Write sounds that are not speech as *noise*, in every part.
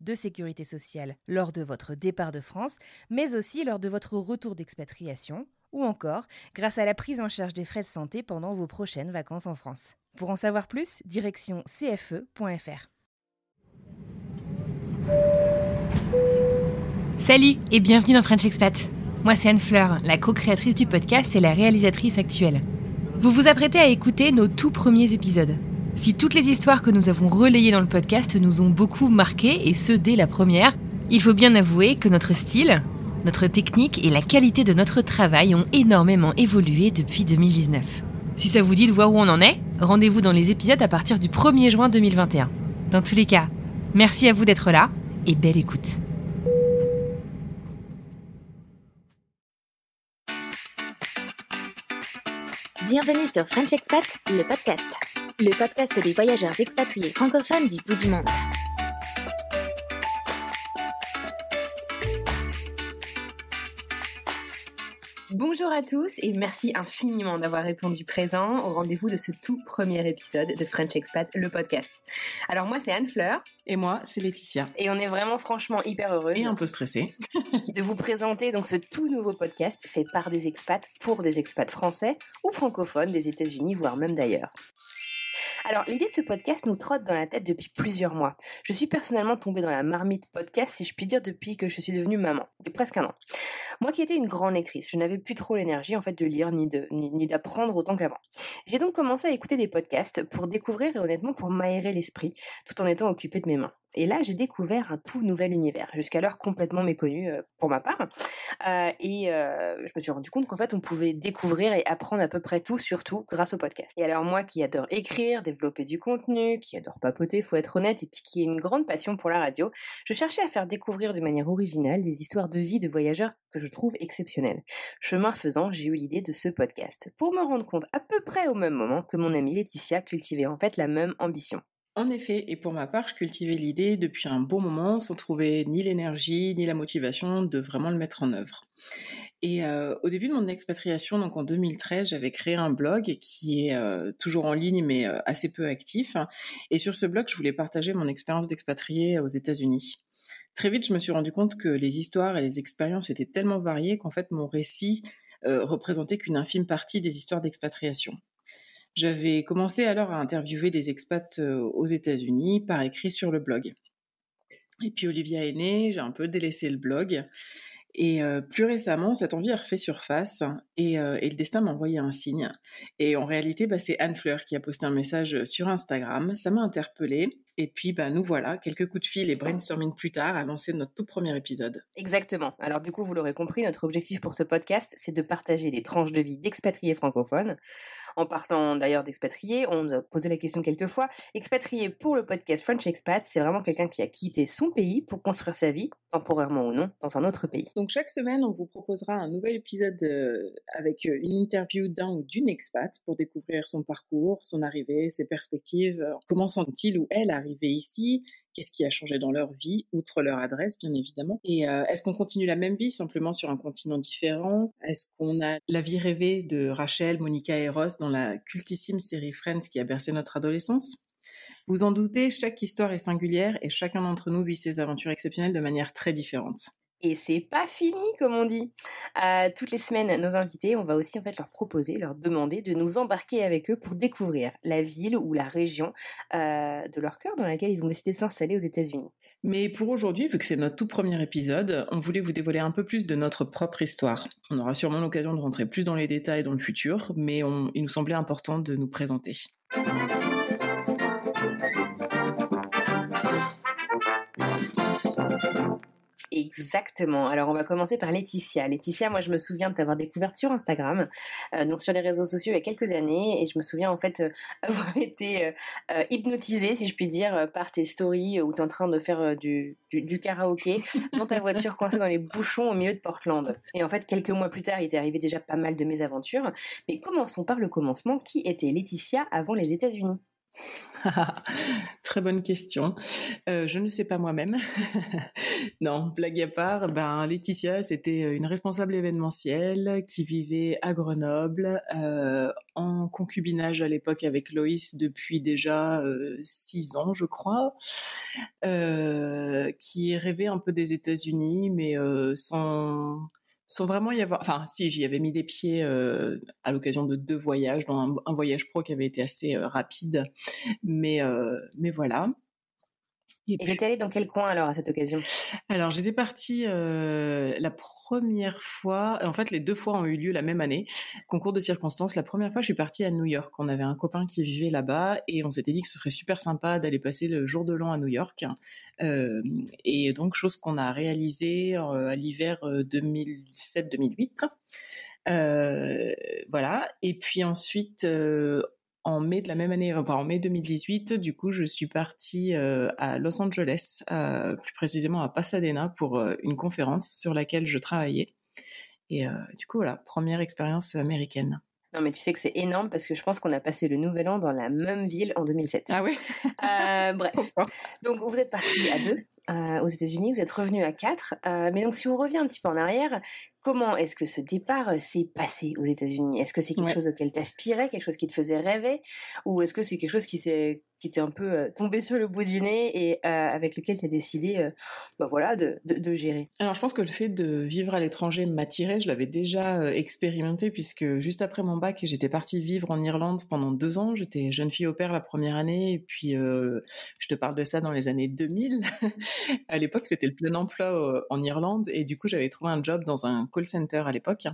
de sécurité sociale lors de votre départ de France, mais aussi lors de votre retour d'expatriation, ou encore grâce à la prise en charge des frais de santé pendant vos prochaines vacances en France. Pour en savoir plus, direction cfe.fr. Salut et bienvenue dans French Expat. Moi c'est Anne Fleur, la co-créatrice du podcast et la réalisatrice actuelle. Vous vous apprêtez à écouter nos tout premiers épisodes. Si toutes les histoires que nous avons relayées dans le podcast nous ont beaucoup marqué, et ce dès la première, il faut bien avouer que notre style, notre technique et la qualité de notre travail ont énormément évolué depuis 2019. Si ça vous dit de voir où on en est, rendez-vous dans les épisodes à partir du 1er juin 2021. Dans tous les cas, merci à vous d'être là et belle écoute. Bienvenue sur French Expat, le podcast. Le podcast des voyageurs expatriés francophones du bout du monde. Bonjour à tous et merci infiniment d'avoir répondu présent au rendez-vous de ce tout premier épisode de French Expat, le podcast. Alors moi c'est Anne Fleur Et moi, c'est Laetitia. et on est vraiment franchement hyper heureuse Et un peu stressée. *laughs* de vous présenter donc ce tout nouveau podcast fait par des expats pour des expats français ou francophones des États-Unis voire même d'ailleurs. Alors, l'idée de ce podcast nous trotte dans la tête depuis plusieurs mois. Je suis personnellement tombée dans la marmite podcast, si je puis dire, depuis que je suis devenue maman, depuis presque un an. Moi qui étais une grande lectrice, je n'avais plus trop l'énergie en fait de lire ni ni d'apprendre autant qu'avant. J'ai donc commencé à écouter des podcasts pour découvrir et honnêtement pour m'aérer l'esprit, tout en étant occupée de mes mains. Et là, j'ai découvert un tout nouvel univers, jusqu'alors complètement méconnu euh, pour ma part. Euh, et euh, je me suis rendu compte qu'en fait, on pouvait découvrir et apprendre à peu près tout, surtout grâce au podcast. Et alors moi, qui adore écrire, développer du contenu, qui adore papoter, faut être honnête, et puis qui a une grande passion pour la radio, je cherchais à faire découvrir de manière originale des histoires de vie de voyageurs que je trouve exceptionnelles. Chemin faisant, j'ai eu l'idée de ce podcast pour me rendre compte à peu près au même moment que mon amie Laetitia cultivait en fait la même ambition. En effet, et pour ma part, je cultivais l'idée depuis un bon moment sans trouver ni l'énergie ni la motivation de vraiment le mettre en œuvre. Et euh, au début de mon expatriation, donc en 2013, j'avais créé un blog qui est euh, toujours en ligne mais euh, assez peu actif. Et sur ce blog, je voulais partager mon expérience d'expatrié aux États-Unis. Très vite, je me suis rendu compte que les histoires et les expériences étaient tellement variées qu'en fait, mon récit représentait qu'une infime partie des histoires d'expatriation. J'avais commencé alors à interviewer des expats euh, aux États-Unis par écrit sur le blog. Et puis Olivia est née, j'ai un peu délaissé le blog. Et euh, plus récemment, cette envie a refait surface et, euh, et le destin m'a envoyé un signe. Et en réalité, bah, c'est Anne Fleur qui a posté un message sur Instagram. Ça m'a interpellée. Et puis, bah, nous voilà, quelques coups de fil et brainstorming plus tard, à lancer notre tout premier épisode. Exactement. Alors du coup, vous l'aurez compris, notre objectif pour ce podcast, c'est de partager des tranches de vie d'expatriés francophones. En partant d'ailleurs d'expatriés, on nous a posé la question quelques fois. Expatrié pour le podcast French Expat, c'est vraiment quelqu'un qui a quitté son pays pour construire sa vie, temporairement ou non, dans un autre pays. Donc chaque semaine, on vous proposera un nouvel épisode euh, avec euh, une interview d'un ou d'une expat pour découvrir son parcours, son arrivée, ses perspectives, euh, comment sont-ils ou elles arrivés ici, qu'est-ce qui a changé dans leur vie, outre leur adresse bien évidemment. Et euh, est-ce qu'on continue la même vie simplement sur un continent différent? Est-ce qu'on a la vie rêvée de Rachel, Monica et Ross dans la cultissime série Friends qui a bercé notre adolescence? Vous en doutez, chaque histoire est singulière et chacun d'entre nous vit ses aventures exceptionnelles de manière très différente. Et c'est pas fini, comme on dit. Euh, toutes les semaines, nos invités, on va aussi en fait leur proposer, leur demander de nous embarquer avec eux pour découvrir la ville ou la région euh, de leur cœur dans laquelle ils ont décidé de s'installer aux États-Unis. Mais pour aujourd'hui, vu que c'est notre tout premier épisode, on voulait vous dévoiler un peu plus de notre propre histoire. On aura sûrement l'occasion de rentrer plus dans les détails dans le futur, mais il nous semblait important de nous présenter. Exactement. Alors on va commencer par Laetitia. Laetitia, moi je me souviens de t'avoir découverte sur Instagram, euh, donc sur les réseaux sociaux il y a quelques années, et je me souviens en fait euh, *laughs* avoir été euh, hypnotisée, si je puis dire, par tes stories où tu es en train de faire du, du, karaoké *laughs* dans ta voiture coincée dans les bouchons au milieu de Portland. Et en fait quelques mois plus tard il était arrivé déjà pas mal de mésaventures. Mais commençons par le commencement. Qui était Laetitia avant les États-Unis? *laughs* Très bonne question. Euh, je ne sais pas moi-même. *laughs* non, blague à part, ben, Laetitia, c'était euh, une responsable événementielle qui vivait à Grenoble, euh, en concubinage à l'époque avec Loïs depuis déjà six ans, je crois, qui rêvait un peu des États-Unis, mais sans sans vraiment y avoir. Enfin, si, j'y avais mis des pieds euh, à l'occasion de deux voyages, dans un, voyage pro qui avait été assez euh, rapide, mais euh, mais voilà. Et, et j'étais allée dans quel coin alors à cette occasion? Alors j'étais partie la première fois, en fait les deux fois ont eu lieu la même année, concours de circonstances. La première fois je suis partie à New York, on avait un copain qui vivait là-bas et on s'était dit que ce serait super sympa d'aller passer le jour de l'an à New York. Euh, et donc chose qu'on a réalisée euh, à l'hiver 2007-2008. Euh, voilà. Et puis ensuite, en mai de la même année, enfin en mai 2018, du coup, je suis partie euh, à Los Angeles, euh, plus précisément à Pasadena, pour euh, une conférence sur laquelle je travaillais. Et du coup, voilà, première expérience américaine. Non, mais tu sais que c'est énorme parce que je pense qu'on a passé le nouvel an dans la même ville en 2007. Ah oui Bref. *laughs* Donc, vous êtes partis à deux aux États-Unis, vous êtes revenu à quatre. mais donc, si on revient un petit peu en arrière, Comment est-ce que ce départ euh, s'est passé aux États-Unis? Est-ce que c'est quelque chose auquel t'aspirais, quelque chose qui te faisait rêver, ou est-ce que c'est quelque chose qui s'est qui était un peu euh, tombé sur le bout du nez et euh, avec lequel tu as décidé bah voilà, de, de, gérer? Alors je pense que le fait de vivre à l'étranger m'attirait, je l'avais déjà expérimenté puisque juste après mon bac, j'étais partie vivre en Irlande pendant deux ans, j'étais jeune fille au père la première année et puis je te parle de ça dans les années 2000. *laughs* à l'époque c'était le plein emploi en Irlande et du coup j'avais trouvé un job dans un call center à l'époque.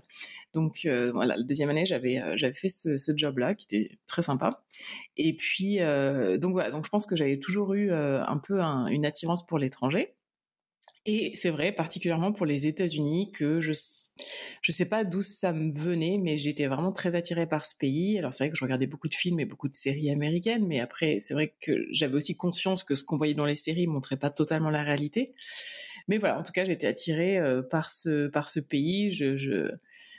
Donc euh, voilà, la deuxième année, j'avais euh, j'avais fait ce, job-là qui était très sympa. Et puis euh, donc voilà, donc je pense que j'avais toujours eu un peu une attirance pour l'étranger. Et c'est vrai, particulièrement pour les États-Unis, que je je sais pas d'où ça me venait, mais j'étais vraiment très attirée par ce pays. Alors c'est vrai que je regardais beaucoup de films et beaucoup de séries américaines, mais après c'est vrai que j'avais aussi conscience que ce qu'on voyait dans les séries montrait pas totalement la réalité. Mais voilà, en tout cas, j'étais attirée euh, par ce par ce pays. Je, je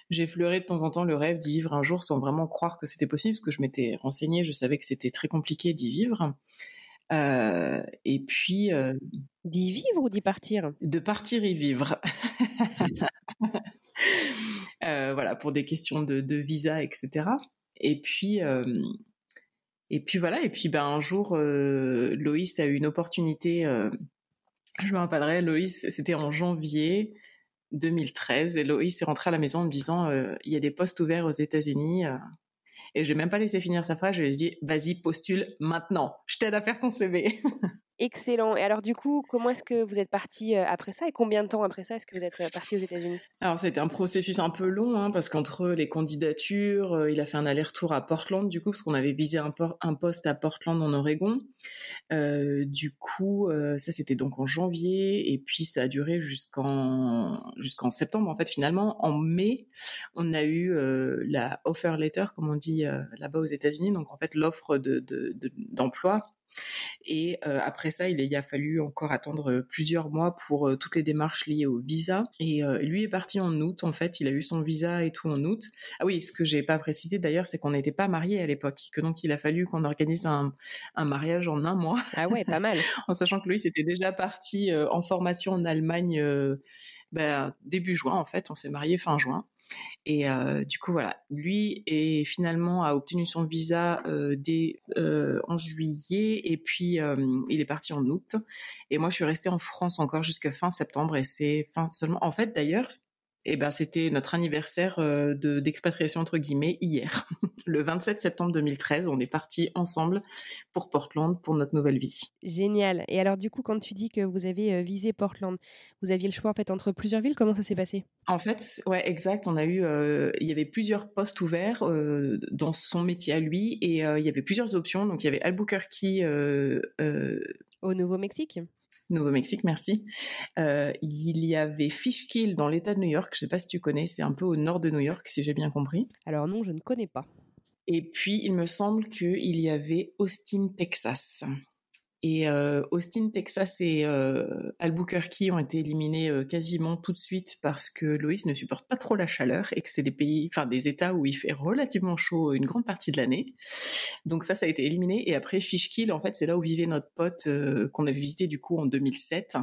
j'ai fleuré de temps en temps le rêve d'y vivre un jour sans vraiment croire que c'était possible, parce que je m'étais renseignée, je savais que c'était très compliqué d'y vivre. Euh, et puis euh, d'y vivre ou d'y partir? De partir y vivre. *laughs* euh, voilà, pour des questions de, de visa, etc. Et puis et puis voilà. Et puis ben un jour, Loïs a eu une opportunité je me rappellerai, Loïs, c'était en janvier 2013, et Loïs est rentré à la maison en me disant euh, il y a des postes ouverts aux États-Unis. Euh, et je n'ai même pas laissé finir sa phrase, je lui ai dit vas-y, postule maintenant, je t'aide à faire ton CV. *laughs* Excellent. Et alors, du coup, comment est-ce que vous êtes parti euh, après ça? Et combien de temps après ça est-ce que vous êtes euh, parti aux États-Unis? Alors, c'était un processus un peu long hein, parce qu'entre les candidatures, euh, il a fait un aller-retour à Portland, du coup, parce qu'on avait visé un, poste à Portland en Oregon. du coup, ça, c'était donc en janvier et puis ça a duré jusqu'en septembre. En fait, finalement, en mai, on a eu la offer letter, comme on dit là-bas aux États-Unis, donc en fait l'offre d'emploi. De, de, et euh, après ça, il, y a fallu encore attendre plusieurs mois pour euh, toutes les démarches liées au visa. Et euh, lui est parti en août, en fait. Il a eu son visa et tout en août. Ah oui, ce que j'ai pas précisé d'ailleurs, c'est qu'on n'était pas mariés à l'époque, que donc il a fallu qu'on organise un, mariage en un mois. Ah ouais, pas mal. *laughs* en sachant que lui, c'était déjà parti en formation en Allemagne ben, début juin, en fait. On s'est marié fin juin. Et du coup, voilà, lui est finalement a obtenu son visa dès en juillet et puis il est parti en août. Et moi, je suis restée en France encore jusqu'à fin septembre et c'est fin seulement. En fait, d'ailleurs, et ben c'était notre anniversaire euh, de d'expatriation entre guillemets hier, *laughs* le 27 septembre 2013. On est parti ensemble pour Portland pour notre nouvelle vie. Génial. Et alors du coup, quand tu dis que vous avez euh, visé Portland, vous aviez le choix en fait entre plusieurs villes? Comment ça s'est passé? En fait, ouais, exact. On a eu, euh, il y avait plusieurs postes ouverts dans son métier à lui et il y avait plusieurs options. Donc il y avait Albuquerque. Au Nouveau-Mexique? Nouveau-Mexique, merci. Euh, il y avait Fishkill dans l'État de New York. Je ne sais pas si tu connais, c'est un peu au nord de New York, si j'ai bien compris. Alors non, je ne connais pas. Et puis, il me semble qu'il y avait Austin, Texas. Et euh, Austin, Texas et euh, Albuquerque ont été éliminés euh, quasiment tout de suite parce que Loïs ne supporte pas trop la chaleur et que c'est des pays, enfin des États où il fait relativement chaud une grande partie de l'année. Donc ça, ça a été éliminé. Et après Fishkill, en fait, c'est là où vivait notre pote qu'on avait visité du coup en 2007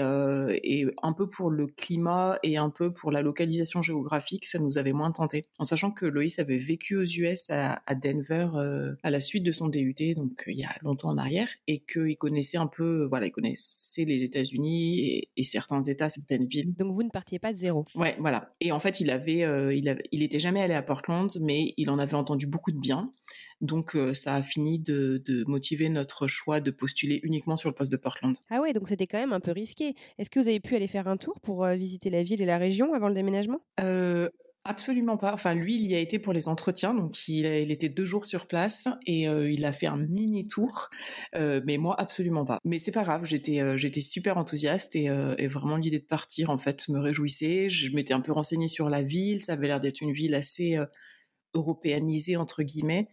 euh, et, un peu pour le climat et un peu pour la localisation géographique, ça nous avait moins tenté. En sachant que Loïs avait vécu aux US à, Denver euh, à la suite de son DUT, donc il y a longtemps en arrière, et qu'il connaissait un peu, voilà, il connaissait les États-Unis et, certains États, certaines villes. Donc vous ne partiez pas de zéro. Ouais, voilà. Et en fait, il avait, euh, il avait, il était jamais allé à Portland, mais il en avait entendu beaucoup de bien. Donc euh, ça a fini de, motiver notre choix de postuler uniquement sur le poste de Portland. Ah ouais, donc c'était quand même un peu risqué. Est-ce que vous avez pu aller faire un tour pour euh, visiter la ville et la région avant le déménagement? Euh, Absolument pas. Enfin, lui, il y a été pour les entretiens, donc il, était deux jours sur place et il a fait un mini tour. mais moi, absolument pas. Mais c'est pas grave. J'étais, j'étais super enthousiaste et, et vraiment l'idée de partir en fait me réjouissait. Je m'étais un peu renseignée sur la ville. Ça avait l'air d'être une ville assez européanisée entre guillemets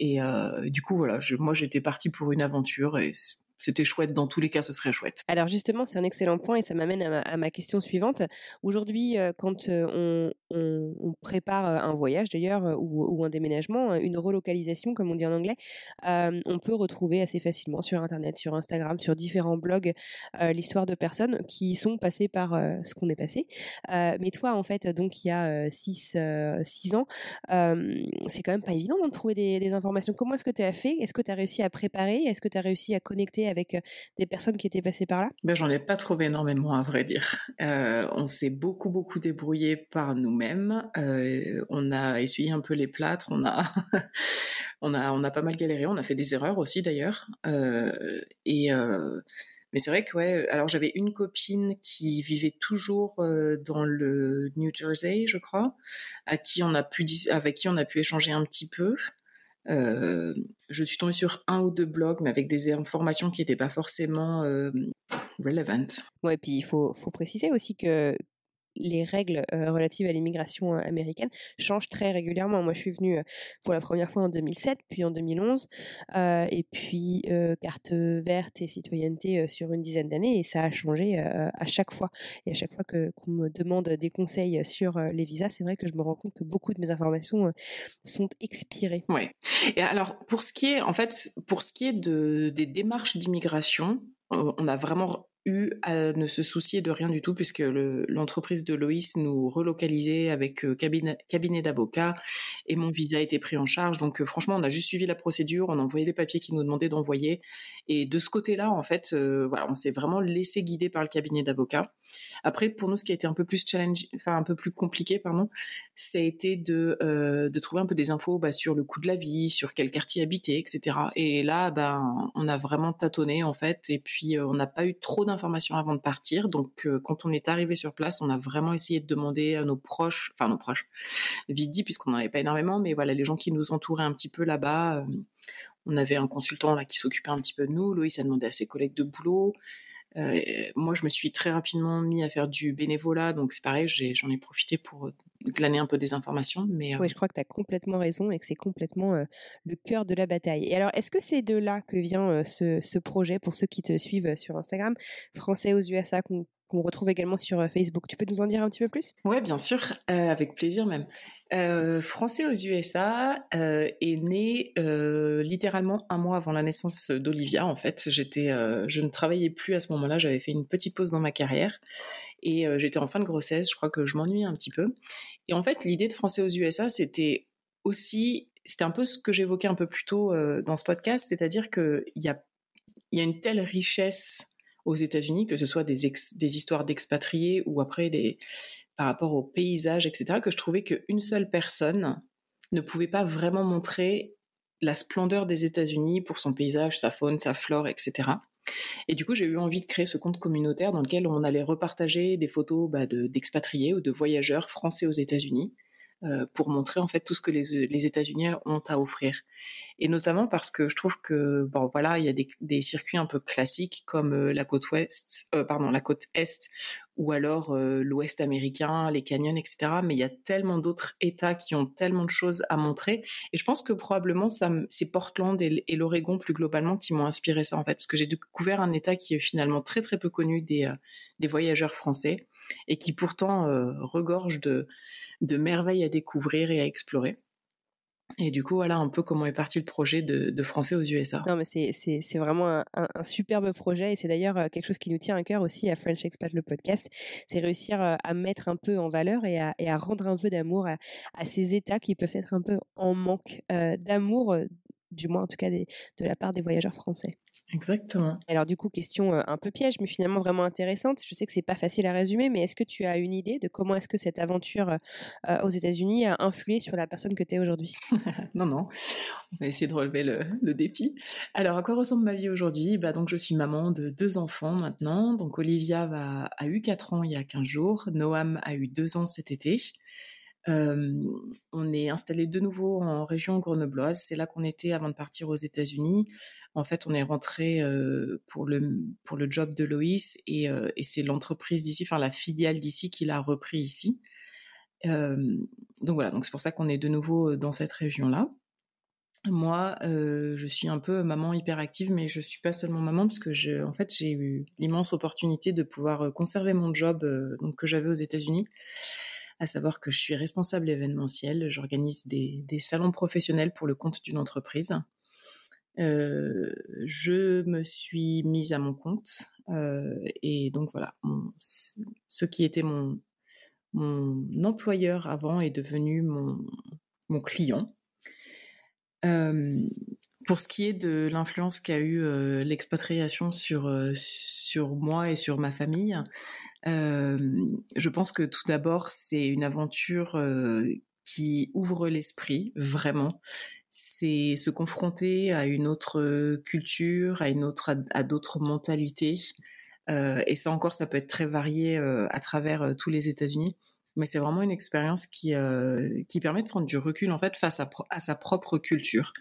et euh, du coup, voilà, moi j'étais partie pour une aventure et c'était chouette. Dans tous les cas, ce serait chouette. Alors justement, c'est un excellent point et ça m'amène à, ma question suivante. Aujourd'hui, euh, quand euh, on, prépare euh, un voyage d'ailleurs ou, un déménagement, une relocalisation comme on dit en anglais, on peut retrouver assez facilement sur Internet, sur Instagram, sur différents blogs l'histoire de personnes qui sont passées par ce qu'on est passé. mais toi, en fait, donc il y a 6 six, ans, c'est quand même pas évident de trouver des informations. Comment est-ce que tu as fait? Est-ce que tu as réussi à préparer? Est-ce que tu as réussi à connecter avec des personnes qui étaient passées par là? Ben, J'en ai pas trouvé énormément, à vrai dire. on s'est beaucoup, beaucoup débrouillé par nous-mêmes. on a essuyé un peu les plâtres, on a, *laughs* on, a, on a pas mal galéré, on a fait des erreurs aussi d'ailleurs. et. Mais c'est vrai que ouais, alors j'avais une copine qui vivait toujours dans le New Jersey, je crois, avec qui on a pu échanger un petit peu. Euh, je suis tombée sur un ou deux blogs, mais avec des informations qui n'étaient pas forcément euh, relevant. Ouais, puis il faut préciser aussi que les règles relatives à l'immigration américaine changent très régulièrement. Moi, je suis venue pour la première fois en 2007, puis en 2011, et puis carte verte et citoyenneté sur une dizaine d'années, et ça a changé à chaque fois. Et à chaque fois que qu'on me demande des conseils sur les visas, c'est vrai que je me rends compte que beaucoup de mes informations sont expirées. Oui. Et alors, pour ce qui est, en fait, pour ce qui est de, des démarches d'immigration, on a vraiment eu à ne se soucier de rien du tout puisque l'entreprise de Loïs nous relocalisait avec euh, cabinet, cabinet d'avocats et mon visa a été pris en charge. Donc euh, franchement, on a juste suivi la procédure, on a envoyé les papiers qu'ils nous demandaient d'envoyer. Et de ce côté-là, en fait, euh, voilà, on s'est vraiment laissé guider par le cabinet d'avocats. Après, pour nous, ce qui a été un peu plus challenge, enfin un peu plus compliqué, pardon, ça été de, de trouver un peu des infos bah, sur le coût de la vie, sur quel quartier habiter, etc. Et là, ben, on a vraiment tâtonné en fait, et puis on n'a pas eu trop d'informations avant de partir. Donc, euh, quand on est arrivé sur place, on a vraiment essayé de demander à nos proches, enfin nos proches, vite dit puisqu'on n'en avait pas énormément, mais voilà, les gens qui nous entouraient un petit peu là-bas. Euh, on avait un consultant là qui s'occupait un petit peu de nous. Loïs a demandé à ses collègues de boulot. Euh, moi, je me suis très rapidement mis à faire du bénévolat, donc c'est pareil, j'en ai, profité pour glaner un peu des informations. Mais oui, je crois que tu as complètement raison et que c'est complètement le cœur de la bataille. Et alors, est-ce que c'est de là que vient ce, ce, projet pour ceux qui te suivent sur Instagram, Français aux USA qu'on retrouve également sur Facebook. Tu peux nous en dire un petit peu plus? Oui, bien sûr, avec plaisir même. Français aux USA est né littéralement un mois avant la naissance d'Olivia. En fait, j'étais, je ne travaillais plus à ce moment-là. J'avais fait une petite pause dans ma carrière Et j'étais en fin de grossesse, je crois que je m'ennuie un petit peu. Et en fait, l'idée de Français aux USA, c'était aussi, c'était un peu ce que j'évoquais un peu plus tôt dans ce podcast, c'est-à-dire qu'il y a, y a une telle richesse aux États-Unis, que ce soit des, histoires d'expatriés ou après des, par rapport au paysage, etc., que je trouvais qu'une seule personne ne pouvait pas vraiment montrer la splendeur des États-Unis pour son paysage, sa faune, sa flore, etc. Et du coup, j'ai eu envie de créer ce compte communautaire dans lequel on allait repartager des photos bah, d'expatriés ou de voyageurs français aux États-Unis euh, pour montrer en fait tout ce que les États-Unis ont à offrir. Et notamment parce que je trouve que bon voilà, il y a des, circuits un peu classiques comme euh, la côte ouest, euh, pardon, la côte est ou alors l'ouest américain, les canyons, etc. Mais il y a tellement d'autres États qui ont tellement de choses à montrer. Et je pense que probablement c'est Portland et, et l'Oregon plus globalement qui m'ont inspiré ça en fait, parce que j'ai découvert un État qui est finalement très très peu connu des, des voyageurs français et qui pourtant regorge de de merveilles à découvrir et à explorer. Et du coup, voilà un peu comment est parti le projet de, Français aux USA. Non, mais c'est vraiment un, superbe projet et c'est d'ailleurs euh, quelque chose qui nous tient à cœur aussi à French Expat, le podcast. C'est réussir euh, à mettre un peu en valeur et à, rendre un peu d'amour à, ces États qui peuvent être un peu en manque euh, d'amour, du moins en tout cas de la part des voyageurs français. Exactement. Alors du coup, question euh, un peu piège, mais finalement vraiment intéressante. Je sais que c'est pas facile à résumer, mais est-ce que tu as une idée de comment est-ce que cette aventure euh, euh, aux États-Unis a influé sur la personne que tu es aujourd'hui? *laughs* Non, non. On va essayer de relever le, le, défi. Alors, à quoi ressemble ma vie aujourd'hui? Bah, donc, Je suis maman de deux enfants maintenant. Donc, Olivia va, a eu 4 ans il y a 15 jours. Noam a eu 2 ans cet été. On est installé de nouveau en région grenobloise. C'est là qu'on était avant de partir aux États-Unis. En fait, on est rentré pour le pour le job de Loïs et, c'est l'entreprise d'ici, enfin la filiale d'ici qui l'a repris ici. donc voilà, donc c'est pour ça qu'on est de nouveau dans cette région-là. Moi, je suis un peu maman hyperactive, mais je suis pas seulement maman parce que en fait, j'ai eu l'immense opportunité de pouvoir conserver mon job que j'avais aux États-Unis à savoir que je suis responsable événementiel. J'organise des, salons professionnels pour le compte d'une entreprise. Euh, je me suis mise à mon compte euh, et donc voilà, ce qui était mon, employeur avant est devenu mon, client. Euh, pour ce qui est de l'influence qu'a eu l'expatriation sur moi et sur ma famille, je pense que tout d'abord, c'est une aventure qui ouvre l'esprit, vraiment c'est se confronter à une autre culture, à une autre, à, d'autres mentalités. Euh, et ça encore, ça peut être très varié euh, à travers euh, tous les États-Unis. Mais c'est vraiment une expérience qui, qui permet de prendre du recul en fait face à sa propre culture.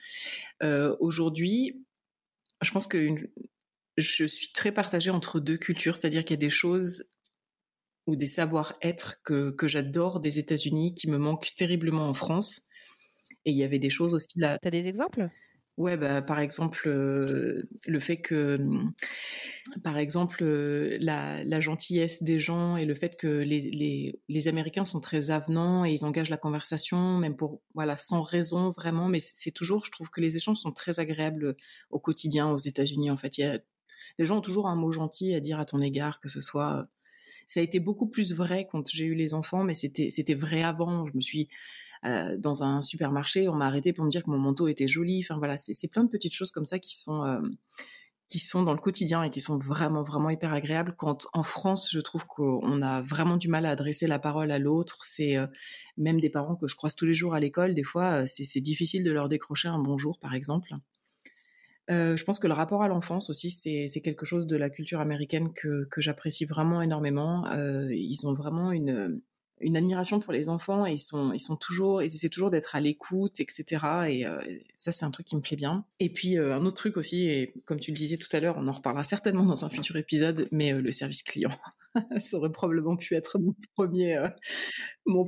Aujourd'hui, je pense que je suis très partagée entre deux cultures, c'est-à-dire qu'il y a des choses ou des savoir-être que, que j'adore des États-Unis qui me manquent terriblement en France et il y avait des choses aussi là. T'as des exemples? Ouais, bah, par exemple, euh, le fait que, hum, par exemple, euh, la, la, gentillesse des gens et le fait que les, les, les, Américains sont très avenants et ils engagent la conversation, même pour, voilà, sans raison vraiment, mais c'est toujours, je trouve que les échanges sont très agréables au quotidien aux États-Unis. En fait, il y a, les gens ont toujours un mot gentil à dire à ton égard, que ce soit, ça a été beaucoup plus vrai quand j'ai eu les enfants, mais c'était, vrai avant. Je me suis, euh, dans un supermarché, on m'a arrêté pour me dire que mon manteau était joli. Enfin voilà, c'est plein de petites choses comme ça qui sont euh, qui sont dans le quotidien et qui sont vraiment vraiment hyper agréables. Quand en France, je trouve qu'on a vraiment du mal à adresser la parole à l'autre. C'est euh, même des parents que je croise tous les jours à l'école. Des fois, c'est difficile de leur décrocher un bonjour, par exemple. Euh, je pense que le rapport à l'enfance aussi, c'est quelque chose de la culture américaine que, j'apprécie vraiment énormément. Euh, ils ont vraiment une, admiration pour les enfants et ils sont toujours ils essaient toujours d'être à l'écoute etc et euh, ça c'est un truc qui me plaît bien. Et puis un autre truc aussi et comme tu le disais tout à l'heure on en reparlera certainement dans un futur épisode mais le service client *laughs* ça aurait probablement pu être mon premier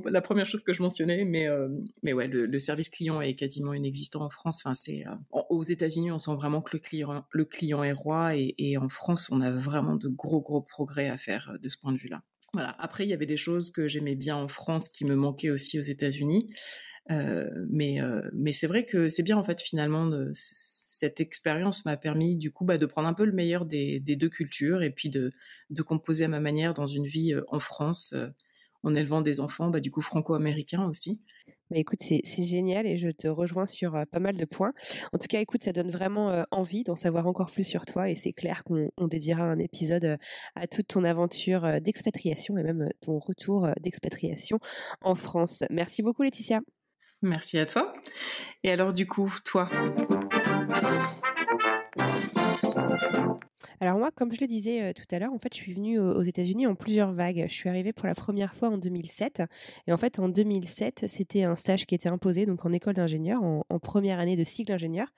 la première chose que je mentionnais mais mais ouais le, service client est quasiment inexistant en France enfin c'est aux États-Unis on sent vraiment que le client le client est roi et, et en France on a vraiment de gros gros progrès à faire de ce point de vue là voilà. Après, il y avait des choses que j'aimais bien en France qui me manquaient aussi aux États-Unis. Mais mais c'est vrai que c'est bien en fait finalement cette expérience m'a permis du coup bah, de prendre un peu le meilleur des, deux cultures et puis de composer à ma manière dans une vie en France en élevant des enfants bah, du coup franco-américains aussi. Écoute, c'est génial et je te rejoins sur pas mal de points. En tout cas, écoute, ça donne vraiment envie d'en savoir encore plus sur toi et c'est clair qu'on dédiera un épisode à toute ton aventure d'expatriation et même ton retour d'expatriation en France. Merci beaucoup, Laetitia. Merci à toi. Et alors, du coup, toi? Alors moi, comme je le disais tout à l'heure, en fait, je suis venue aux États-Unis en plusieurs vagues. Je suis arrivée pour la première fois en 2007. Et en fait, en 2007, c'était un stage qui était imposé donc en école d'ingénieur, en, première année de cycle ingénieur,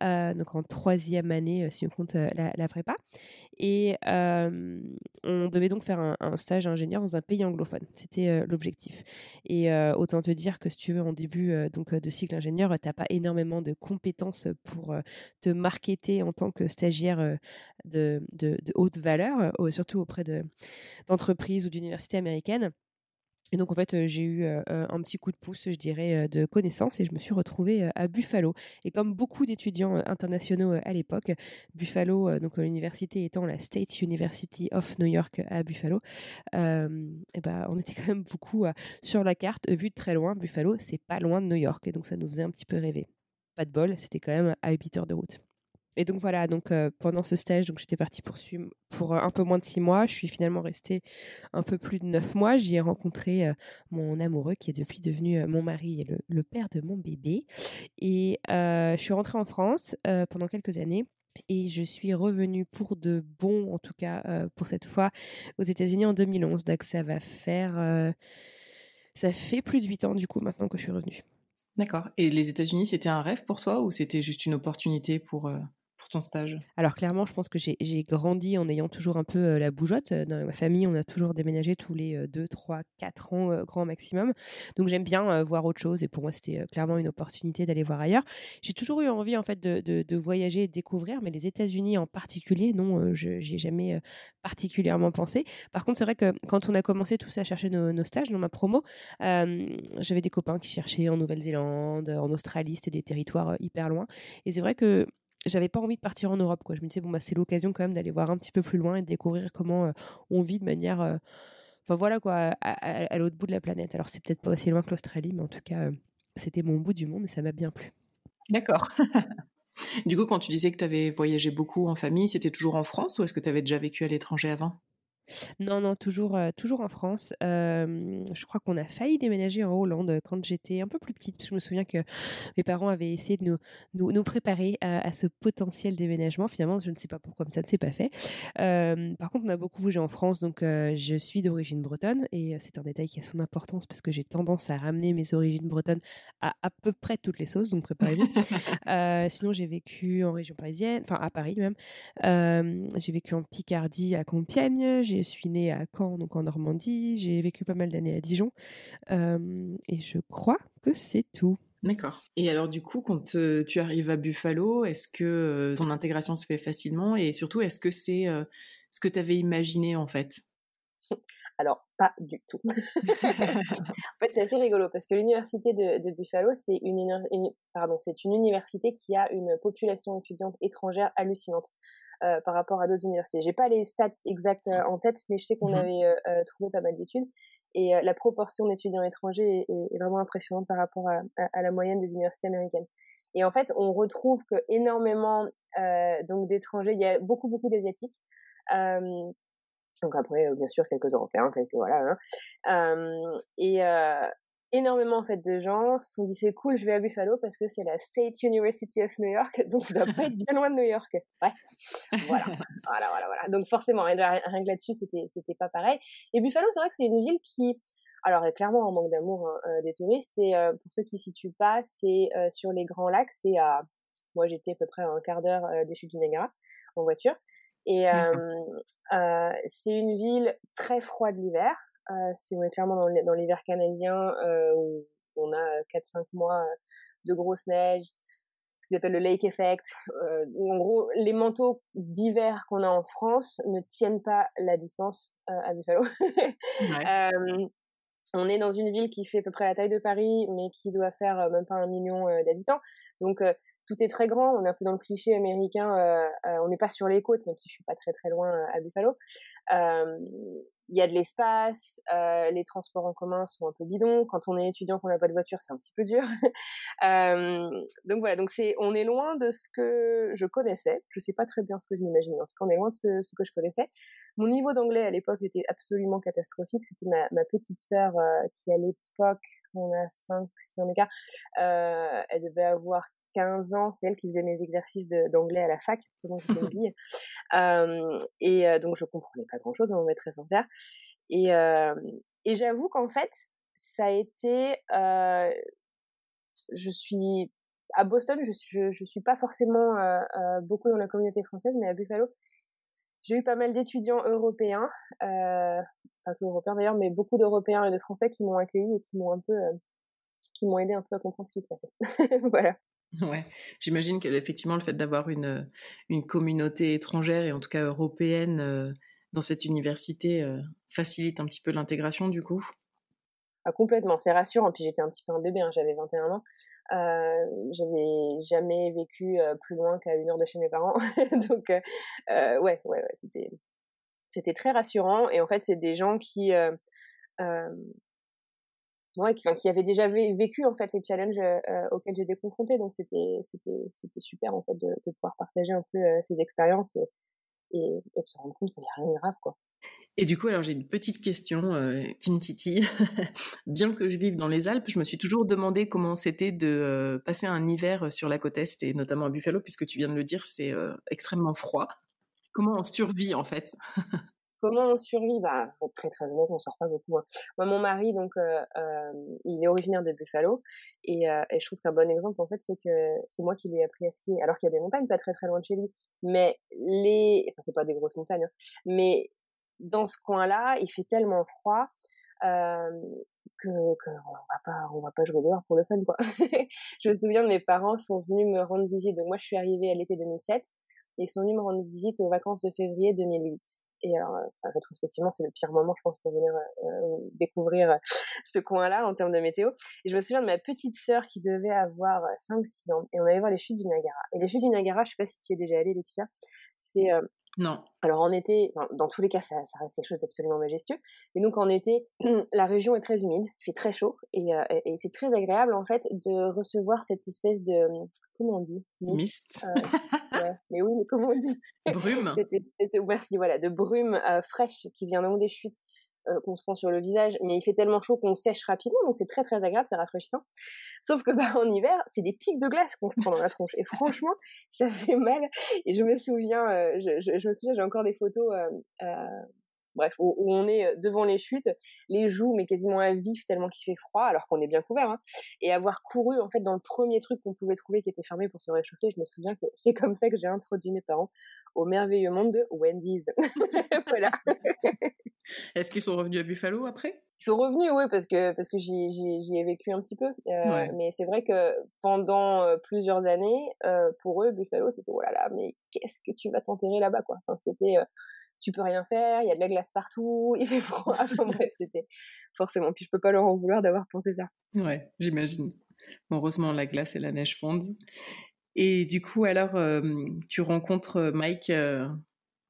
donc en troisième année si on compte la, la, prépa. Et on devait donc faire un, stage ingénieur dans un pays anglophone. C'était l'objectif. Et autant te dire que si tu veux, en début donc de cycle ingénieur, tu n'as pas énormément de compétences pour te marketer en tant que stagiaire de, de, haute valeur, surtout auprès d'entreprises ou d'universités américaines. Et donc en fait, j'ai eu un petit coup de pouce, je dirais, de connaissance et je me suis retrouvée à Buffalo. Et comme beaucoup d'étudiants internationaux à l'époque, Buffalo, donc l'université étant la State University of New York à Buffalo, et ben on était *laughs* quand même beaucoup sur la carte, vu de très loin. Buffalo, c'est pas loin de New York, et donc ça nous faisait un petit peu rêver. Pas de bol, c'était quand même à 8 heures de route. Et donc voilà, donc pendant ce stage, donc j'étais partie pour, pour un peu moins de six mois. Je suis finalement restée un peu plus de neuf mois. J'y ai rencontré mon amoureux qui est depuis devenu mon mari et le, père de mon bébé. Et je suis rentrée en France pendant quelques années. Et je suis revenue pour de bon, en tout cas pour cette fois, aux États-Unis en 2011. Donc ça va faire, ça fait plus de huit ans du coup maintenant que je suis revenue. D'accord. Et les États-Unis, c'était un rêve pour toi ou c'était juste une opportunité pour ton stage Alors clairement, je pense que j'ai grandi en ayant toujours un peu euh, la bougeotte. Euh, dans ma famille, on a toujours déménagé tous les 2, 3, 4 ans euh, grand maximum. Donc j'aime bien voir autre chose et pour moi, c'était clairement une opportunité d'aller voir ailleurs. J'ai toujours eu envie en fait de, voyager et de découvrir, mais les États-Unis en particulier, non, je n'y ai jamais particulièrement pensé. Par contre, c'est vrai que quand on a commencé tous à chercher nos, stages dans ma promo, j'avais des copains qui cherchaient en Nouvelle-Zélande, en Australie, c'était des territoires hyper loin. Et c'est vrai que j'avais pas envie de partir en Europe. Quoi. Je me disais, bon, bah, c'est l'occasion quand même d'aller voir un petit peu plus loin et de découvrir comment euh, on vit de manière. Euh, enfin voilà, quoi, à, l'autre bout de la planète. Alors, c'est peut-être pas aussi loin que l'Australie, mais en tout cas, euh, c'était mon bout du monde et ça m'a bien plu. D'accord. *laughs* du coup, quand tu disais que tu avais voyagé beaucoup en famille, c'était toujours en France ou est-ce que tu avais déjà vécu à l'étranger avant? Non, non, toujours, toujours en France. je crois qu'on a failli déménager en Hollande quand j'étais un peu plus petite. Je me souviens que mes parents avaient essayé de nous, nous, préparer à, ce potentiel déménagement. Finalement, je ne sais pas pourquoi, mais ça ne s'est pas fait. par contre, on a beaucoup bougé en France, donc je suis d'origine bretonne et c'est un détail qui a son importance parce que j'ai tendance à ramener mes origines bretonnes à à peu près toutes les sauces, donc préparez-vous. *laughs* sinon, j'ai vécu en région parisienne, enfin à Paris même. j'ai vécu en Picardie, à Compiègne. J'ai je suis née à Caen, donc en Normandie. J'ai vécu pas mal d'années à Dijon. et je crois que c'est tout. D'accord. Et alors du coup, quand tu arrives à Buffalo, est-ce que ton intégration se fait facilement et surtout, est-ce que c'est ce que tu avais imaginé en fait? *laughs* Alors, pas du tout. *laughs* en fait, c'est assez rigolo parce que l'université de, Buffalo, c'est une, pardon, c'est une université qui a une population étudiante étrangère hallucinante. Euh, par rapport à d'autres universités. J'ai pas les stats exactes euh, en tête, mais je sais qu'on mmh avait euh, trouvé pas mal d'études et la proportion d'étudiants étrangers est, vraiment impressionnante par rapport à, la moyenne des universités américaines. Et en fait, on retrouve que énormément donc d'étrangers, il y a beaucoup beaucoup d'asiatiques. donc après, bien sûr, quelques Européens, quelques voilà. Hein. et énormément en fait de gens se sont dit c'est cool, je vais à Buffalo parce que c'est la State University of New York, *laughs* donc ça doit pas être bien loin de New York. Ouais, voilà, *laughs* voilà, voilà, voilà. Donc forcément, rien que là-dessus, c'était c'était pas pareil. Et Buffalo, c'est vrai que c'est une ville qui, alors clairement en manque d'amour hein, euh, des touristes. C'est euh, pour ceux qui s'y situent pas, c'est euh, sur les Grands Lacs. C'est à, moi j'étais à peu près à un quart d'heure des chutes du Niagara en voiture. Et c'est une ville très froide l'hiver. Euh, si on est clairement dans l'hiver canadien euh, où on a 4-5 mois de grosse neige, ce qu'ils appellent le lake effect, euh, en gros les manteaux d'hiver qu'on a en France ne tiennent pas la distance à Buffalo. *laughs* on est dans une ville qui fait à peu près la taille de Paris, mais qui doit faire même pas un million d'habitants. Donc tout est très grand. On est un peu dans le cliché américain. Euh, euh, on n'est pas sur les côtes, même si je suis pas très très loin euh, à Buffalo. Il y a de l'espace. les transports en commun sont un peu bidons. Quand on est étudiant, qu'on n'a pas de voiture, c'est un petit peu dur. *laughs* donc voilà. Donc c'est, on est loin de ce que je connaissais. Je sais pas très bien ce que je m'imaginais. En tout cas, on est loin de ce que, je connaissais. Mon niveau d'anglais à l'époque était absolument catastrophique. C'était ma, ma petite sœur qui à l'époque, on a 5, 6 ans d'écart, elle devait avoir 15 ans, c'est elle qui faisait mes exercices d'anglais à la fac, une *laughs* bille. et donc, je comprenais pas grand-chose, on va être très sincère. Et, et j'avoue qu'en fait, ça a été... je suis... À Boston, je, je, je suis pas forcément beaucoup dans la communauté française, mais à Buffalo, j'ai eu pas mal d'étudiants européens, pas que européens d'ailleurs, mais beaucoup d'Européens et de Français qui m'ont accueilli et qui m'ont un peu, qui m'ont aidé un peu à comprendre ce qui se passait. *laughs* voilà. Ouais, j'imagine que effectivement le fait d'avoir une, une communauté étrangère et en tout cas européenne euh, dans cette université euh, facilite un petit peu l'intégration du coup? Ah, complètement, c'est rassurant. Puis j'étais un petit peu un bébé, hein, j'avais 21 ans. Euh, j'avais jamais vécu euh, plus loin qu'à une heure de chez mes parents. *laughs* Donc ouais, ouais, ouais c'était c'était très rassurant. Et en fait, c'est des gens qui qui, qui avait déjà vécu en fait les challenges euh, euh, auxquels j'étais confrontée. Donc c'était c'était c'était super en fait de, pouvoir partager un peu euh, ces expériences et, de se rendre compte qu'il n'y a rien de grave quoi. Et du coup, alors j'ai une petite question, euh, Tim Titi. *laughs* Bien que je vive dans les Alpes, je me suis toujours demandé comment c'était de passer un hiver sur la côte est et notamment à Buffalo, puisque tu viens de le dire, c'est extrêmement froid. Comment on survit en fait? *laughs* Comment on survit? Bah, très très honnête, on sort pas beaucoup. Hein. Moi, mon mari, donc, euh, euh, il est originaire de Buffalo, et, euh, et je trouve qu'un bon exemple, en fait, c'est que c'est moi qui lui ai appris à skier. Alors qu'il y a des montagnes pas très très loin de chez lui, mais les, enfin, c'est pas des grosses montagnes, hein, mais dans ce coin-là, il fait tellement froid euh, que, que on va pas on va pas jouer dehors pour le fun quoi. *laughs* je me souviens mes parents sont venus me rendre visite. Donc moi, je suis arrivée à l'été 2007 et ils sont venus me rendre visite aux vacances de février 2008. Et alors, euh, rétrospectivement, c'est le pire moment, je pense, pour venir euh, découvrir euh, ce coin-là en termes de météo. Et je me souviens de ma petite sœur qui devait avoir 5-6 ans. Et on allait voir les chutes du Niagara. Et les chutes du Niagara, je sais pas si tu y es déjà allée, Laetitia, c'est non. Alors en été, dans tous les cas, ça, ça reste quelque chose d'absolument majestueux. Et donc en été, *clears throat* la région est très humide, il fait très chaud, et, euh, et, c'est très agréable en fait de recevoir cette espèce de comment on dit? Mist. Euh, ouais, mais oui, mais *laughs* comment on dit? Brume. merci, voilà, de brume euh, fraîche qui vient d'en des chutes euh, qu'on se prend sur le visage, mais il fait tellement chaud qu'on sèche rapidement, donc c'est très très agréable, c'est rafraîchissant. Sauf que bah, en hiver, c'est des pics de glace qu'on se prend dans la tronche. Et franchement, ça fait mal. Et je me souviens, euh, je, me souviens, j'ai encore des photos euh, bref, où, on est devant les chutes, les joues mais quasiment à vif tellement qu'il fait froid, alors qu'on est bien couvert, hein, et avoir couru en fait dans le premier truc qu'on pouvait trouver qui était fermé pour se réchauffer. Je me souviens que c'est comme ça que j'ai introduit mes parents au merveilleux monde de Wendy's. *laughs* voilà. Est-ce qu'ils sont revenus à Buffalo après? Ils sont revenus, oui, parce que parce que j'y ai vécu un petit peu. Euh, mais c'est vrai que pendant euh, plusieurs années, euh, pour eux, Buffalo, c'était oh là là, mais qu'est-ce que tu vas t'enterrer là-bas, quoi. Enfin, c'était tu peux rien faire, il y a de la glace partout, *laughs* il fait froid. Enfin bref, c'était forcément. Puis je peux pas leur en vouloir d'avoir pensé ça. Ouais, j'imagine. heureusement, la glace et la neige fondent. Et du coup, alors, tu rencontres Mike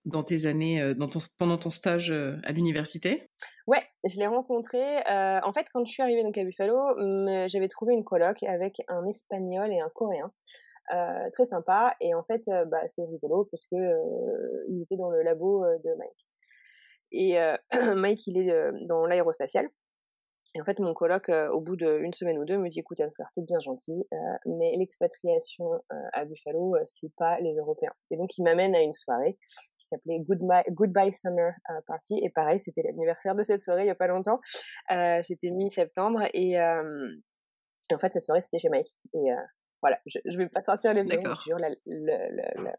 dans tes années, dans ton, pendant ton stage à l'université? Ouais, je l'ai rencontré. en fait, quand je suis arrivée donc à Buffalo, j'avais trouvé une coloc avec un Espagnol et un Coréen. Euh, très sympa. Et en fait, euh, bah, c'est rigolo parce que euh, il était dans le labo de Mike. Et *clears throat* Mike, il est dans l'aérospatial. Et en fait, mon coloc, au bout d'une semaine ou deux, me dit "Écoute, Anne-Fleur, t'es bien gentil, mais l'expatriation à Buffalo, c'est pas les Européens." Et donc, il m'amène à une soirée qui s'appelait Goodbye, Summer Party. Et pareil, c'était l'anniversaire de cette soirée il y a pas longtemps. c'était mi-septembre et, en fait, cette soirée, c'était chez Mike. Voilà, je, je vais pas sortir les jure, le, le, le,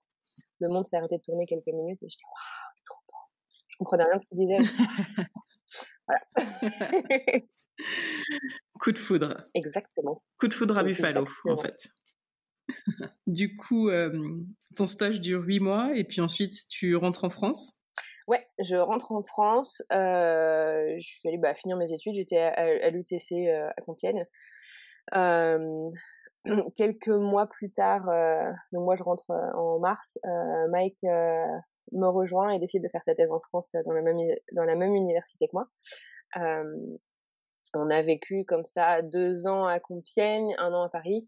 le, monde s'est arrêté de tourner quelques minutes et je dis waouh, trop beau. Je comprenais rien de ce qu'il disait. *laughs* voilà. *laughs* Coup de foudre. Exactement. Coup de foudre à Buffalo, en fait. *laughs* du coup, euh, ton stage dure huit mois et puis ensuite tu rentres en France? Ouais, je rentre en France. je suis allée bah, finir mes études. J'étais à, l'UTC à Compiègne. *clears throat* quelques mois plus tard, donc moi je rentre en mars, Mike me rejoint et décide de faire sa thèse en France dans la même, dans la même université que moi. on a vécu comme ça deux ans à Compiègne, un an à Paris.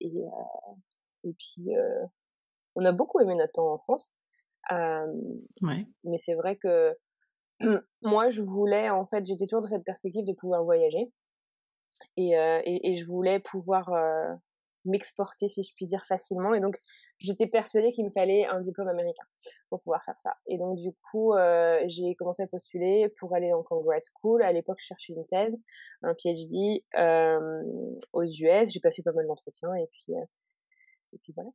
et, et puis, on a beaucoup aimé notre temps en France. Mais c'est vrai que *clears throat* moi, je voulais, en fait, j'étais toujours dans cette perspective de pouvoir voyager. Et, et, et, je voulais pouvoir m'exporter, si je puis dire, facilement. Et donc, j'étais persuadée qu'il me fallait un diplôme américain pour pouvoir faire ça. Et donc, du coup, euh, j'ai commencé à postuler pour aller en grad school. À l'époque, je cherchais une thèse, un PhD euh, aux US. J'ai passé pas mal d'entretiens et puis, euh, et puis voilà.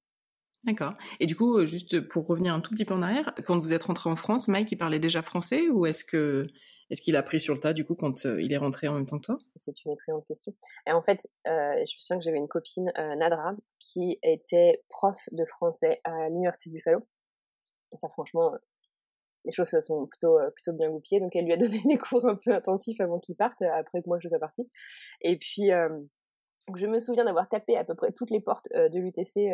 D'accord. Et du coup, juste pour revenir un tout petit peu en arrière, quand vous êtes rentré en France, Mike, il parlait déjà français ou est-ce que est-ce qu'il a pris sur le tas du coup quand euh, il est rentré en même temps que toi? C'est une excellente question. Et en fait, euh, je me souviens que j'avais une copine, euh, Nadra, qui était prof de français à l'université de Buffalo. Ça, franchement, les choses se sont plutôt plutôt bien goupillées. Donc, elle lui a *laughs* donné des cours un peu intensifs avant qu'il parte, après que moi je sois partie. Et puis je me souviens d'avoir tapé à peu près toutes les portes de l'UTC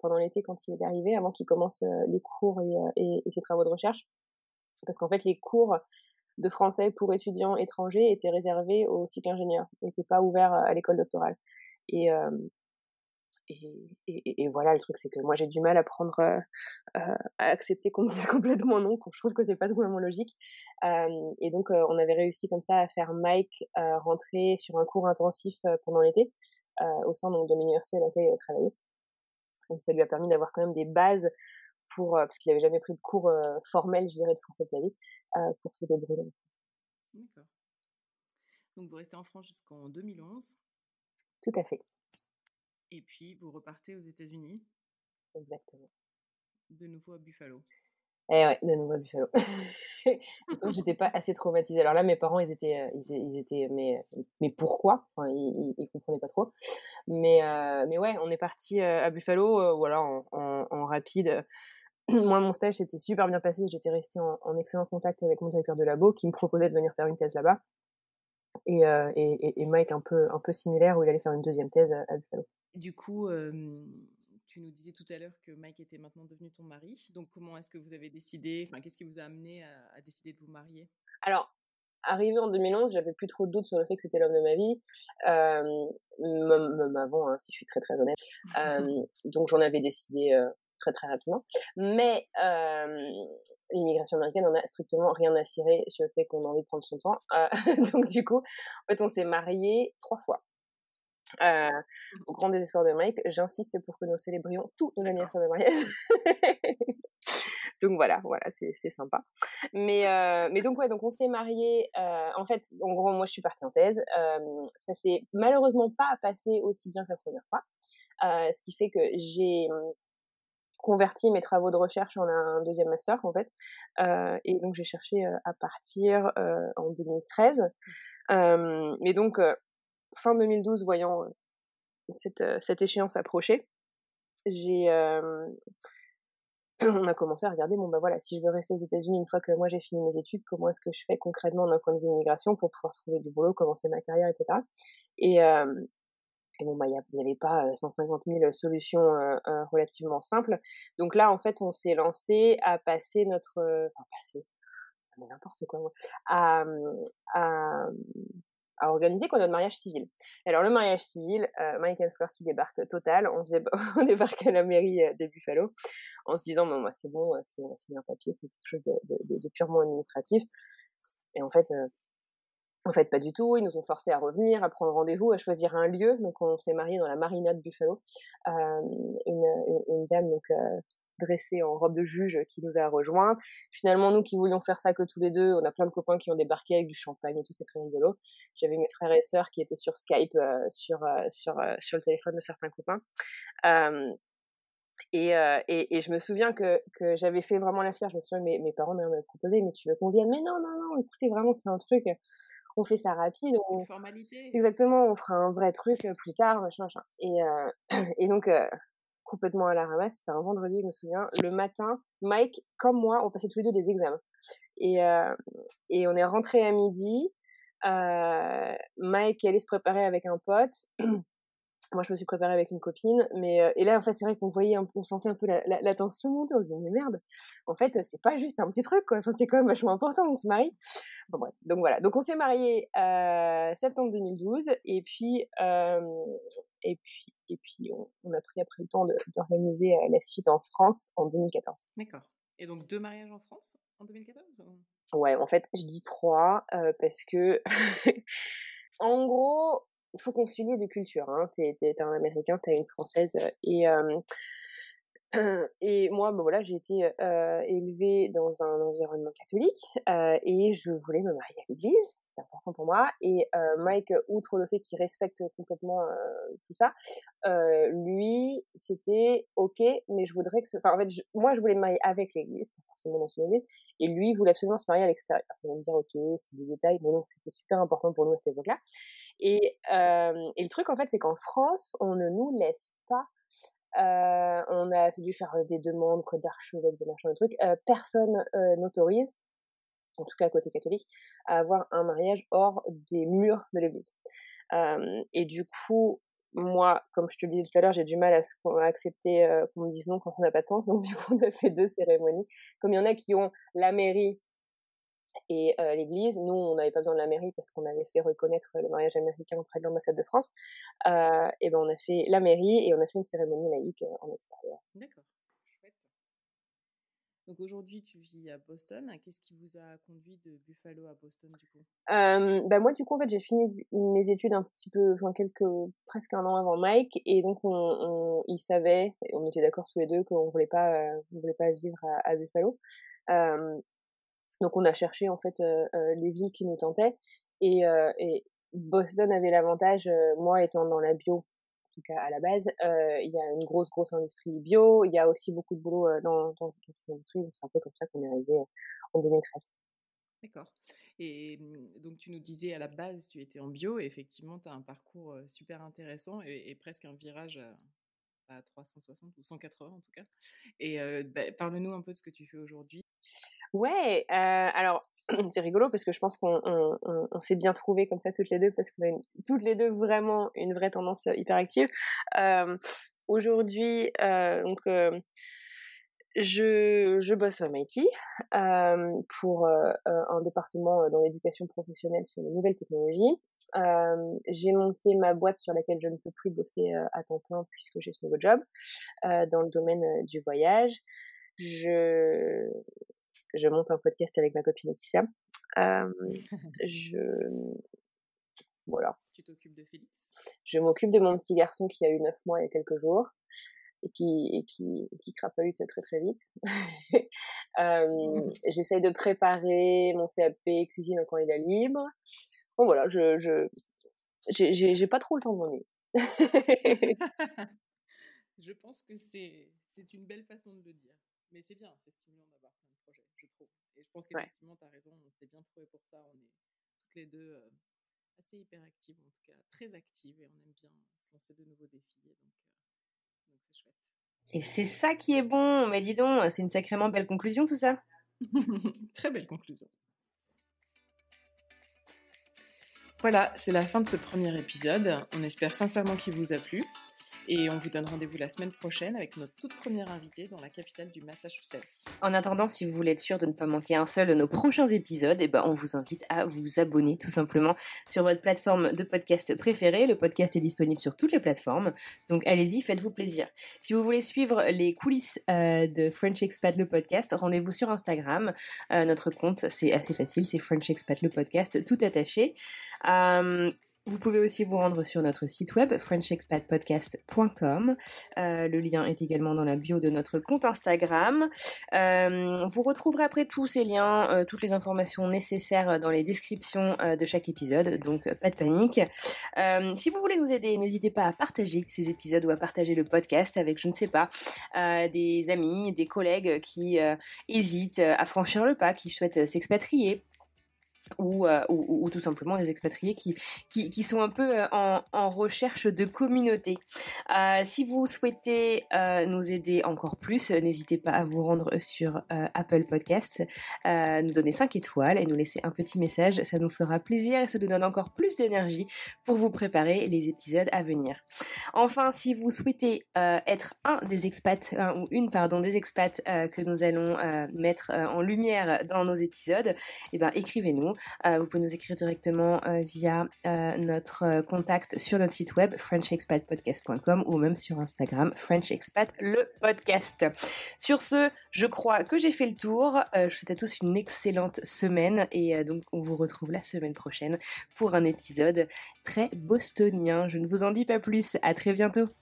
pendant l'été quand il est arrivé, avant qu'il commence les cours et, ses travaux de recherche. Parce qu'en fait, les cours de français pour étudiants étrangers était réservé aux cycles ingénieurs, n'était pas ouvert à l'école doctorale. Et, et, voilà, le truc, c'est que moi, j'ai du mal à prendre, à accepter qu'on me dise *laughs* complètement non, quand je trouve que c'est pas complètement logique. et donc, on avait réussi comme ça à faire Mike rentrer sur un cours intensif pendant l'été, au sein donc, de l'université dans laquelle il a travaillé. Donc, ça lui a permis d'avoir quand même des bases pour, parce qu'il n'avait jamais pris de cours formels, je dirais, de français de sa vie, euh, pour se débrouiller. D'accord. Donc vous restez en France jusqu'en 2011. Tout à fait. Et puis vous repartez aux États-Unis? Exactement. De nouveau à Buffalo? Eh ouais, de nouveau à Buffalo. *laughs* j'étais pas assez traumatisée. Alors là, mes parents, ils étaient, euh, ils, étaient, mais, mais pourquoi? Enfin, ils, ils, comprenaient pas trop. Mais, euh, mais ouais, on est parti à Buffalo, voilà, en, en, en rapide. *clears throat* moi, mon stage s'était super bien passé. J'étais restée en, excellent contact avec mon directeur de labo qui me proposait de venir faire une thèse là-bas. Et, euh, et, et, Mike un peu, un peu similaire où il allait faire une deuxième thèse à Buffalo. Du coup, tu nous disais tout à l'heure que Mike était maintenant devenu ton mari. Donc, comment est-ce que vous avez décidé, enfin, qu'est-ce qui vous a amené à, décider de vous marier? Alors, arrivé en 2011, j'avais plus trop de doutes sur le fait que c'était l'homme de ma vie, euh, même, avant, hein, si je suis très très honnête. *laughs* Euh, donc j'en avais décidé euh, très très rapidement. Mais euh, l'immigration américaine on a strictement rien à cirer sur le fait qu'on a envie de prendre son temps. Euh, *laughs* donc du coup, en fait, on s'est mariés trois fois. Euh, au grand désespoir de Mike, j'insiste pour que nous célébrions tous nos anniversaires de mariage. *laughs* donc voilà, voilà, c'est sympa. Mais euh, mais donc ouais, donc on s'est mariés. Euh, en fait, en gros, moi je suis partie en thèse. Ça s'est malheureusement pas passé aussi bien que la première fois. ce qui fait que j'ai converti mes travaux de recherche en un deuxième master en fait. Euh, et donc j'ai cherché euh, à partir euh, en 2013. Euh, et donc fin 2012, voyant cette, cette échéance approcher, j'ai *clears throat* on a commencé à regarder bon bah voilà si je veux rester aux États-Unis une fois que moi j'ai fini mes études comment est-ce que je fais concrètement d'un point de vue immigration pour pouvoir trouver du boulot commencer ma carrière etc et et bon, bah, il n'y avait pas 150 000 solutions relativement simples. Donc là, en fait, on s'est lancé à passer notre, enfin, passer, n'importe quoi, à, à, à organiser quoi mariage civil. Alors le mariage civil, euh, Michael Fleur qui débarque total, on, faisait, *laughs* on débarque à la mairie de Buffalo en se disant moi c'est bon, c'est un papier, c'est quelque chose de, de, de, purement administratif. Et en fait, en fait, pas du tout. Ils nous ont forcés à revenir, à prendre rendez-vous, à choisir un lieu. Donc, on s'est marié dans la marina de Buffalo. Euh, une, une, dame donc euh, dressée en robe de juge qui nous a rejoints. Finalement, nous qui voulions faire ça que tous les deux, on a plein de copains qui ont débarqué avec du champagne et tout, c'est très rigolo. J'avais mes frères et sœurs qui étaient sur Skype, euh, sur euh, sur euh, sur le téléphone de certains copains. Et, et, et, je me souviens que, que j'avais fait vraiment la fière. Je me souviens, mes, mes parents m'avaient proposé, mais tu veux qu'on vienne? Mais non, non, non, écoutez, vraiment, c'est un truc on fait ça rapide. On... formalité. Exactement, on fera un vrai truc euh, plus tard, machin, machin. Et, euh, *clears throat* et donc, euh, complètement à la ramasse. C'était un vendredi, je me souviens. Le matin, Mike, comme moi, on passait tous les deux des examens. Et, euh, et on est rentré à midi. Euh, Mike allait se préparer avec un pote. *clears throat* moi, je me suis préparée avec une copine. Mais euh, et là, en fait, c'est vrai qu'on voyait, on sentait un peu la, la, la tension monter. On se disait mais merde. En fait, c'est pas juste un petit truc, quoi. Enfin, c'est quand même vachement important. On se marie. Bon bref. Donc voilà. Donc on s'est marié euh, septembre 2012. Et puis euh, et puis et puis on, on, a pris après le temps d'organiser euh, la suite en France en 2014. D'accord. Et donc deux mariages en France en 2014 ou... Ouais, en fait, je dis trois euh, parce que *laughs* en gros, il faut concilier deux cultures. Hein. T'es, t'es, un Américain, t'es une Française et euh, *clears throat* et moi, ben voilà, j'ai été euh, élevée dans un environnement catholique euh, et je voulais me marier à l'église, c'était important pour moi. Et euh, Mike, outre le fait qu'il respecte complètement euh, tout ça, euh, lui, c'était ok, mais je voudrais que, ce... enfin en fait, moi, je voulais me marier avec l'église, pas forcément dans son église, et lui voulait absolument se marier à l'extérieur. Ils vont me dire ok, c'est des détails, mais non, c'était super important pour nous à cette époque-là. Et, et le truc en fait, c'est qu'en France, on ne nous laisse pas on a dû faire des demandes, code d'archevêque, des machins, des trucs. Personne n'autorise, en tout cas côté catholique, à avoir un mariage hors des murs de l'église. et du coup, moi, comme je te le disais tout à l'heure, j'ai du mal à, accepter qu'on me dise non quand ça n'a pas de sens. Donc *laughs* du coup, on a fait deux cérémonies. Comme il y en a qui ont la mairie et euh, l'Église. Nous, on n'avait pas besoin de la mairie parce qu'on avait fait reconnaître le mariage américain auprès de l'ambassade de France. Euh, et ben, on a fait la mairie et on a fait une cérémonie laïque euh, en extérieur. D'accord. Aujourd'hui, tu vis à Boston. Qu'est-ce qui vous a conduit de Buffalo à Boston du coup? Ben moi, du coup, en fait, j'ai fini mes études un petit peu, enfin quelques, presque un an avant Mike, et donc on, on il savait, on était d'accord tous les deux qu'on voulait voulait pas vivre à, Buffalo. Donc on a cherché en fait euh, euh, les villes qui nous tentaient et, euh, Boston avait l'avantage, moi étant dans la bio tout cas à la base, il y a une grosse grosse industrie bio, il y a aussi beaucoup de boulot dans, dans, dans cette industrie, c'est un peu comme ça qu'on est arrivé en 2013. D'accord. Et mmh, donc tu nous disais à la base tu étais en bio et effectivement tu as un parcours super intéressant et, et presque un virage à 360 ou 180 en tout cas. Et euh, bah, parle-nous un peu de ce que tu fais aujourd'hui. Ouais, euh, alors *clears throat* c'est rigolo parce que je pense qu'on on, on, on s'est bien trouvé comme ça toutes les deux parce qu'on a toutes les deux vraiment une vraie tendance hyper active. Euh, aujourd'hui, euh, donc euh, je, je bosse au MIT euh, pour euh, un département dans l'éducation professionnelle sur les nouvelles technologies. Euh, j'ai monté ma boîte sur laquelle je ne peux plus bosser à temps plein puisque j'ai ce nouveau job dans le domaine du voyage. Je, je monte un podcast avec ma copine Laetitia. *laughs* je voilà. Tu t'occupes de Félix Je m'occupe de mon petit garçon qui a eu neuf mois il y a quelques jours et qui et qui qui crapahute très très vite. *laughs* euh, *laughs* J'essaye de préparer mon CAP cuisine quand il est libre. Bon voilà, je je j'ai pas trop le temps de m'ennuyer. je pense que c'est une belle façon de le dire. Mais c'est bien, c'est stimulant d'avoir plein de projets, je trouve. Et je pense qu'effectivement, ouais. tu as raison, on s'est bien trouvé pour ça. On est toutes les deux euh, assez hyperactives, en tout cas très actives, et on aime bien se lancer de nouveaux défis. Et donc, euh, donc c'est chouette. Et c'est ça qui est bon. Mais dis donc, c'est une sacrément belle conclusion tout ça. *laughs* Très belle conclusion. Voilà, c'est la fin de ce premier épisode. On espère sincèrement qu'il vous a plu. Et on vous donne rendez-vous la semaine prochaine avec notre toute première invitée dans la capitale du Massachusetts. En attendant, si vous voulez être sûr de ne pas manquer un seul de nos prochains épisodes, eh ben, on vous invite à vous abonner tout simplement sur votre plateforme de podcast préférée. Le podcast est disponible sur toutes les plateformes. Donc allez-y, faites-vous plaisir. Si vous voulez suivre les coulisses euh, de French Expat le podcast, rendez-vous sur Instagram. Euh, notre compte, c'est assez facile, c'est French Expat le podcast, tout attaché. Euh, vous pouvez aussi vous rendre sur notre site web frenchexpatpodcast.com. Euh, le lien est également dans la bio de notre compte Instagram. Euh, vous retrouverez après tous ces liens, euh, toutes les informations nécessaires dans les descriptions de chaque épisode, donc pas de panique. Si vous voulez nous aider, n'hésitez pas à partager ces épisodes ou à partager le podcast avec, je ne sais pas, des amis, des collègues qui hésitent à franchir le pas, qui souhaitent s'expatrier ou, euh, ou, ou, tout simplement des expatriés qui, qui, qui sont un peu euh, en, recherche de communauté. Euh, si vous souhaitez nous aider encore plus, n'hésitez pas à vous rendre sur Apple Podcasts, nous donner 5 étoiles et nous laisser un petit message. Ça nous fera plaisir et ça nous donne encore plus d'énergie pour vous préparer les épisodes à venir. Enfin, si vous souhaitez être un des expats, ou une pardon, des expats que nous allons mettre en lumière dans nos épisodes, eh ben, écrivez-nous. Euh, vous pouvez nous écrire directement euh, via euh, notre contact sur notre site web frenchexpatpodcast.com ou même sur Instagram frenchexpat le podcast. Sur ce, je crois que j'ai fait le tour. je vous souhaite à tous une excellente semaine et donc on vous retrouve la semaine prochaine pour un épisode très bostonien. Je ne vous en dis pas plus. À très bientôt.